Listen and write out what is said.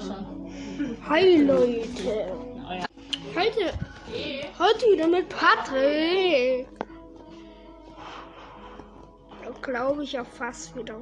schon. Hi Leute. Oh heute, heute wieder mit Patrick. Glaube ich ja fast wieder.